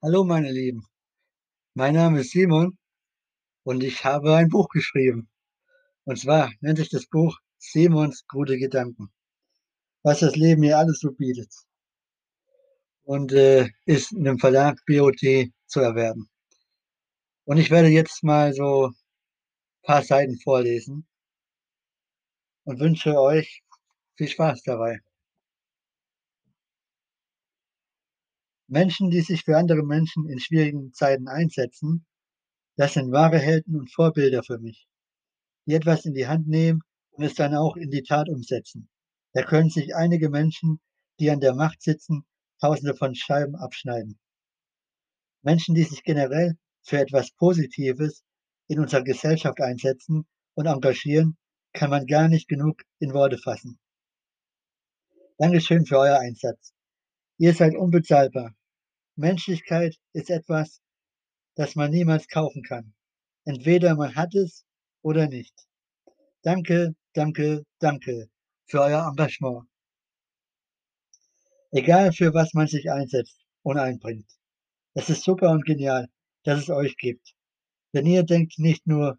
Hallo meine Lieben, mein Name ist Simon und ich habe ein Buch geschrieben. Und zwar nennt sich das Buch Simons gute Gedanken. Was das Leben mir alles so bietet. Und äh, ist in dem Verlag BOT zu erwerben. Und ich werde jetzt mal so ein paar Seiten vorlesen und wünsche euch viel Spaß dabei. Menschen, die sich für andere Menschen in schwierigen Zeiten einsetzen, das sind wahre Helden und Vorbilder für mich, die etwas in die Hand nehmen und es dann auch in die Tat umsetzen. Da können sich einige Menschen, die an der Macht sitzen, Tausende von Scheiben abschneiden. Menschen, die sich generell für etwas Positives in unserer Gesellschaft einsetzen und engagieren, kann man gar nicht genug in Worte fassen. Dankeschön für euer Einsatz. Ihr seid unbezahlbar. Menschlichkeit ist etwas, das man niemals kaufen kann. Entweder man hat es oder nicht. Danke, danke, danke für euer Engagement. Egal für was man sich einsetzt und einbringt. Es ist super und genial, dass es euch gibt. Denn ihr denkt nicht nur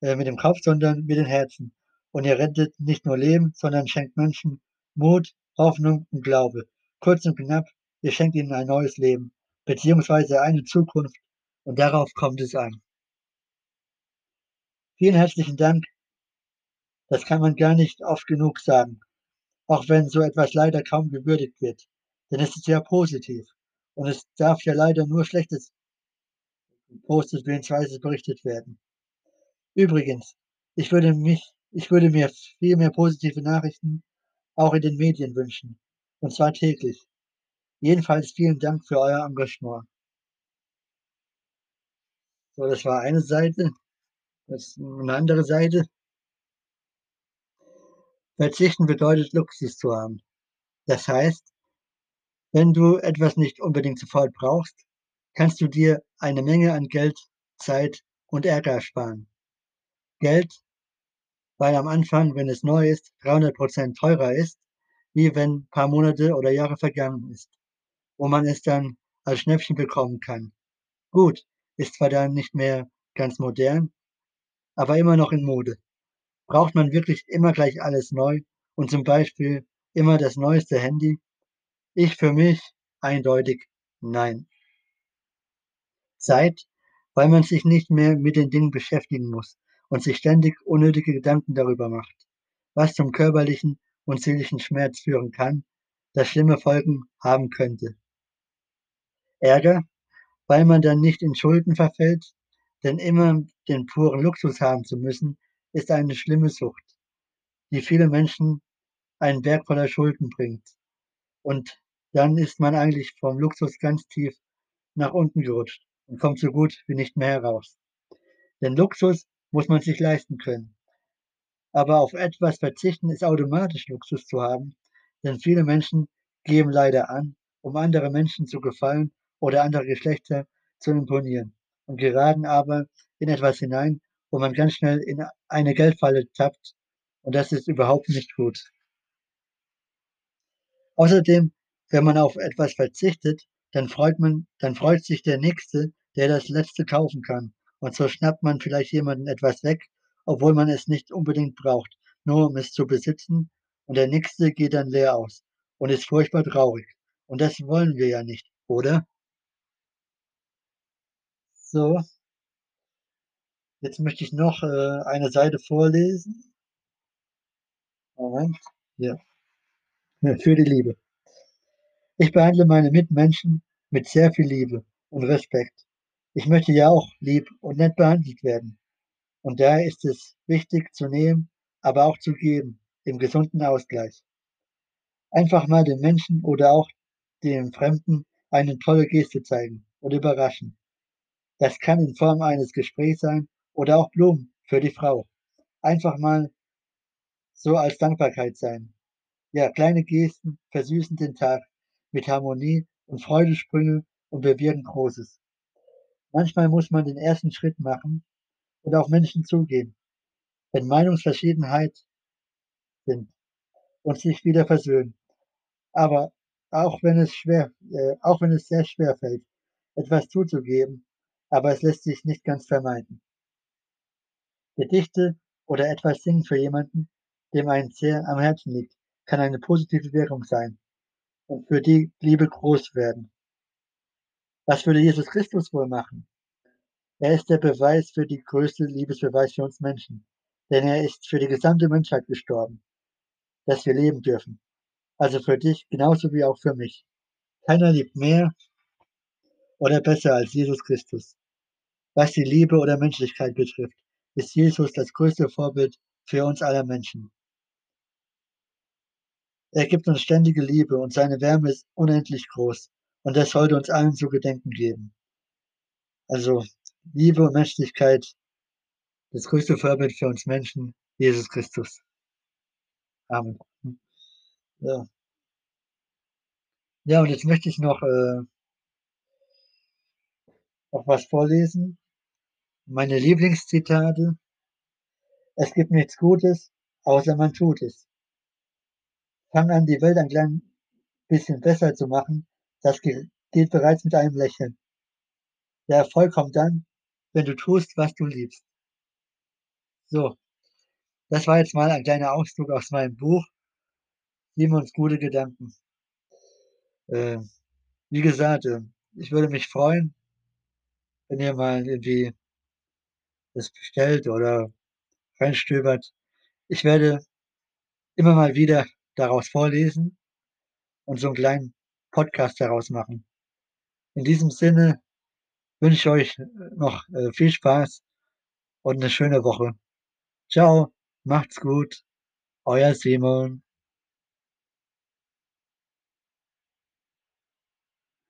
äh, mit dem Kopf, sondern mit den Herzen. Und ihr rettet nicht nur Leben, sondern schenkt Menschen Mut, Hoffnung und Glaube. Kurz und knapp, ihr schenkt ihnen ein neues Leben, beziehungsweise eine Zukunft. Und darauf kommt es an. Vielen herzlichen Dank. Das kann man gar nicht oft genug sagen. Auch wenn so etwas leider kaum gewürdigt wird. Denn es ist ja positiv. Und es darf ja leider nur Schlechtes gepostet bzw. berichtet werden. Übrigens, ich würde mich, ich würde mir viel mehr positive Nachrichten auch in den Medien wünschen. Und zwar täglich. Jedenfalls vielen Dank für euer Engagement. So, das war eine Seite. Das ist eine andere Seite. Verzichten bedeutet Luxus zu haben. Das heißt, wenn du etwas nicht unbedingt sofort brauchst, kannst du dir eine Menge an Geld, Zeit und Ärger ersparen. Geld, weil am Anfang, wenn es neu ist, 300 Prozent teurer ist, wie wenn ein paar Monate oder Jahre vergangen ist, wo man es dann als Schnäppchen bekommen kann. Gut, ist zwar dann nicht mehr ganz modern, aber immer noch in Mode. Braucht man wirklich immer gleich alles neu und zum Beispiel immer das neueste Handy? Ich für mich eindeutig nein. Zeit, weil man sich nicht mehr mit den Dingen beschäftigen muss und sich ständig unnötige Gedanken darüber macht, was zum körperlichen und seelischen Schmerz führen kann, das schlimme Folgen haben könnte. Ärger, weil man dann nicht in Schulden verfällt, denn immer den puren Luxus haben zu müssen, ist eine schlimme Sucht, die viele Menschen einen Berg voller Schulden bringt. Und dann ist man eigentlich vom Luxus ganz tief nach unten gerutscht und kommt so gut wie nicht mehr heraus. Denn Luxus muss man sich leisten können. Aber auf etwas verzichten ist automatisch Luxus zu haben, denn viele Menschen geben leider an, um andere Menschen zu gefallen oder andere Geschlechter zu imponieren und geraten aber in etwas hinein, wo man ganz schnell in eine Geldfalle tappt und das ist überhaupt nicht gut. Außerdem, wenn man auf etwas verzichtet, dann freut man, dann freut sich der Nächste, der das Letzte kaufen kann. Und so schnappt man vielleicht jemanden etwas weg, obwohl man es nicht unbedingt braucht, nur um es zu besitzen. Und der Nächste geht dann leer aus und ist furchtbar traurig. Und das wollen wir ja nicht, oder? So. Jetzt möchte ich noch äh, eine Seite vorlesen. Moment. Ja. Für die Liebe. Ich behandle meine Mitmenschen mit sehr viel Liebe und Respekt. Ich möchte ja auch lieb und nett behandelt werden. Und daher ist es wichtig zu nehmen, aber auch zu geben, im gesunden Ausgleich. Einfach mal den Menschen oder auch dem Fremden eine tolle Geste zeigen und überraschen. Das kann in Form eines Gesprächs sein oder auch Blumen für die Frau. Einfach mal so als Dankbarkeit sein. Ja, kleine Gesten versüßen den Tag mit Harmonie und Freudensprünge und bewirken Großes. Manchmal muss man den ersten Schritt machen und auf Menschen zugehen, wenn Meinungsverschiedenheit sind und sich wieder versöhnen. Aber auch wenn es schwer, äh, auch wenn es sehr schwer fällt, etwas zuzugeben, aber es lässt sich nicht ganz vermeiden. Gedichte oder etwas singen für jemanden, dem eins sehr am Herzen liegt, kann eine positive Wirkung sein und für die Liebe groß werden. Was würde Jesus Christus wohl machen? Er ist der Beweis für die größte Liebesbeweis für uns Menschen, denn er ist für die gesamte Menschheit gestorben, dass wir leben dürfen. Also für dich genauso wie auch für mich. Keiner liebt mehr oder besser als Jesus Christus. Was die Liebe oder Menschlichkeit betrifft, ist Jesus das größte Vorbild für uns aller Menschen. Er gibt uns ständige Liebe und seine Wärme ist unendlich groß und das sollte uns allen zu gedenken geben. Also Liebe und Menschlichkeit, das größte Vorbild für uns Menschen, Jesus Christus. Amen. Ja. Ja, und jetzt möchte ich noch, äh noch was vorlesen. Meine Lieblingszitate. Es gibt nichts Gutes, außer man tut es. Fang an, die Welt ein klein bisschen besser zu machen. Das geht bereits mit einem Lächeln. Der Erfolg kommt dann, wenn du tust, was du liebst. So, das war jetzt mal ein kleiner Auszug aus meinem Buch Simons gute Gedanken. Äh, wie gesagt, äh, ich würde mich freuen, wenn ihr mal irgendwie das bestellt oder reinstöbert. Ich werde immer mal wieder daraus vorlesen und so 'n kleinen Podcast daraus machen. In diesem Sinne wünsche ich euch noch, äh, viel Spaß und 'ne schöne Woche. Tschau, macht's gut, euer Simon.